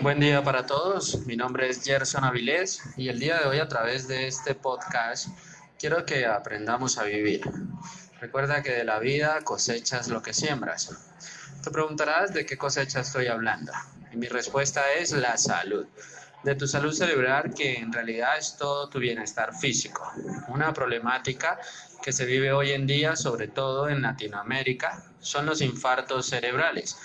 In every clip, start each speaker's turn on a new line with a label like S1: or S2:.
S1: Buen día para todos, mi nombre es Gerson Avilés y el día de hoy a través de este podcast quiero que aprendamos a vivir. Recuerda que de la vida cosechas lo que siembras. Te preguntarás de qué cosecha estoy hablando y mi respuesta es la salud. De tu salud cerebral que en realidad es todo tu bienestar físico. Una problemática que se vive hoy en día, sobre todo en Latinoamérica, son los infartos cerebrales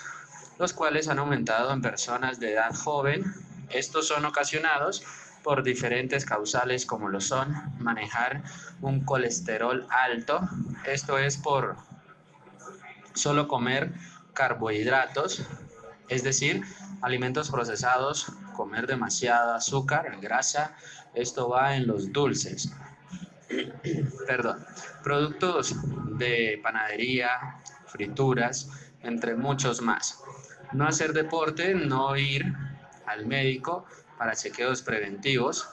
S1: los cuales han aumentado en personas de edad joven. Estos son ocasionados por diferentes causales como lo son manejar un colesterol alto, esto es por solo comer carbohidratos, es decir, alimentos procesados, comer demasiada azúcar, grasa, esto va en los dulces. Perdón, productos de panadería, frituras, entre muchos más no hacer deporte, no ir al médico para chequeos preventivos,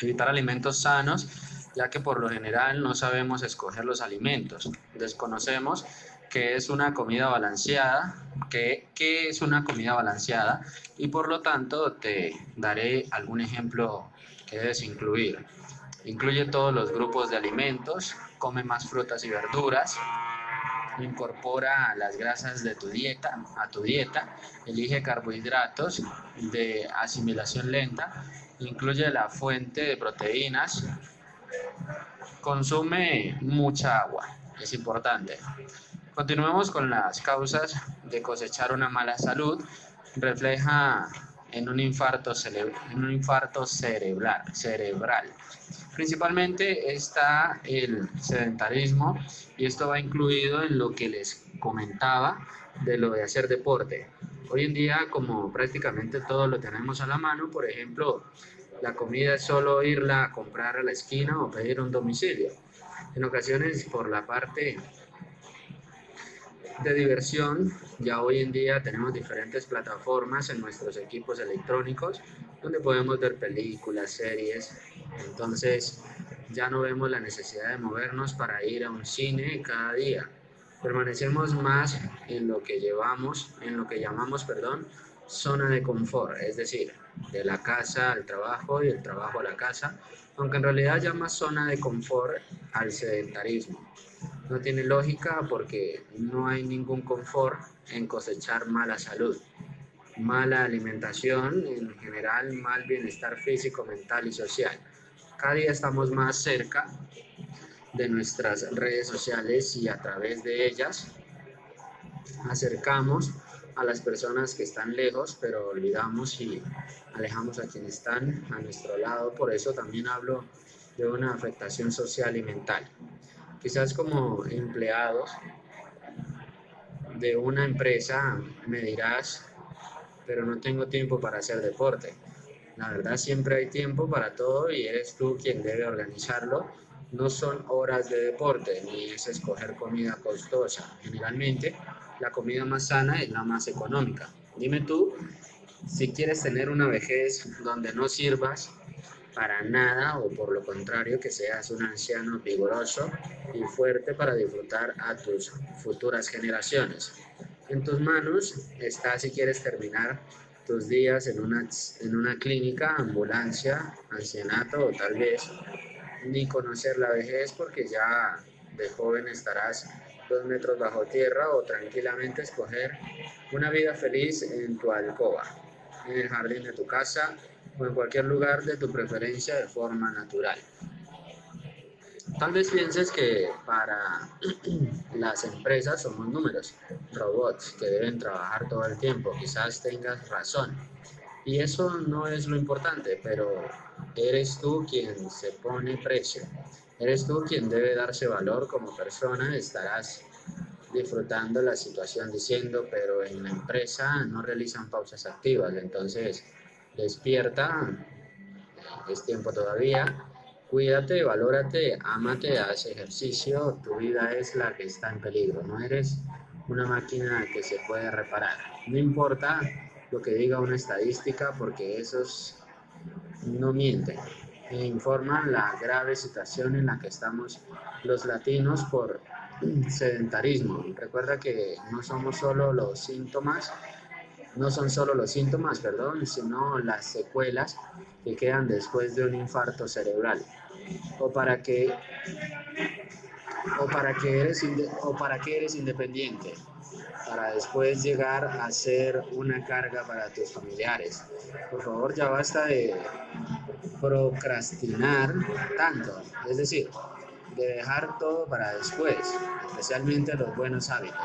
S1: evitar alimentos sanos, ya que por lo general no sabemos escoger los alimentos, desconocemos qué es una comida balanceada, qué, qué es una comida balanceada y por lo tanto te daré algún ejemplo que debes incluir. Incluye todos los grupos de alimentos, come más frutas y verduras, incorpora las grasas de tu dieta a tu dieta, elige carbohidratos de asimilación lenta, incluye la fuente de proteínas, consume mucha agua, es importante. Continuemos con las causas de cosechar una mala salud, refleja en un infarto, en un infarto cerebral, cerebral. Principalmente está el sedentarismo y esto va incluido en lo que les comentaba de lo de hacer deporte. Hoy en día, como prácticamente todo lo tenemos a la mano, por ejemplo, la comida es solo irla a comprar a la esquina o pedir un domicilio. En ocasiones, por la parte de diversión, ya hoy en día tenemos diferentes plataformas en nuestros equipos electrónicos donde podemos ver películas, series. Entonces ya no vemos la necesidad de movernos para ir a un cine cada día. Permanecemos más en lo que llevamos, en lo que llamamos, perdón, zona de confort, es decir, de la casa al trabajo y del trabajo a la casa, aunque en realidad llama zona de confort al sedentarismo. No tiene lógica porque no hay ningún confort en cosechar mala salud, mala alimentación, en general mal bienestar físico, mental y social. Cada día estamos más cerca de nuestras redes sociales y a través de ellas acercamos a las personas que están lejos, pero olvidamos y alejamos a quienes están a nuestro lado. Por eso también hablo de una afectación social y mental. Quizás como empleados de una empresa me dirás, pero no tengo tiempo para hacer deporte. La verdad siempre hay tiempo para todo y eres tú quien debe organizarlo. No son horas de deporte ni es escoger comida costosa. Generalmente la comida más sana es la más económica. Dime tú si quieres tener una vejez donde no sirvas para nada o por lo contrario que seas un anciano vigoroso y fuerte para disfrutar a tus futuras generaciones. En tus manos está si quieres terminar tus días en una, en una clínica, ambulancia, ancianato o tal vez ni conocer la vejez porque ya de joven estarás dos metros bajo tierra o tranquilamente escoger una vida feliz en tu alcoba, en el jardín de tu casa o en cualquier lugar de tu preferencia de forma natural. Tal vez pienses que para las empresas somos números, robots que deben trabajar todo el tiempo. Quizás tengas razón. Y eso no es lo importante, pero eres tú quien se pone precio. Eres tú quien debe darse valor como persona. Estarás disfrutando la situación diciendo, pero en la empresa no realizan pausas activas. Entonces, despierta, es tiempo todavía Cuídate, valórate, ámate, haz ejercicio. Tu vida es la que está en peligro. No eres una máquina que se puede reparar. No importa lo que diga una estadística porque esos no mienten. E informan la grave situación en la que estamos los latinos por sedentarismo. Recuerda que no somos solo los síntomas no son solo los síntomas, perdón, sino las secuelas que quedan después de un infarto cerebral. O para que o para eres o para eres independiente, para después llegar a ser una carga para tus familiares. Por favor, ya basta de procrastinar tanto, es decir, de dejar todo para después, especialmente los buenos hábitos.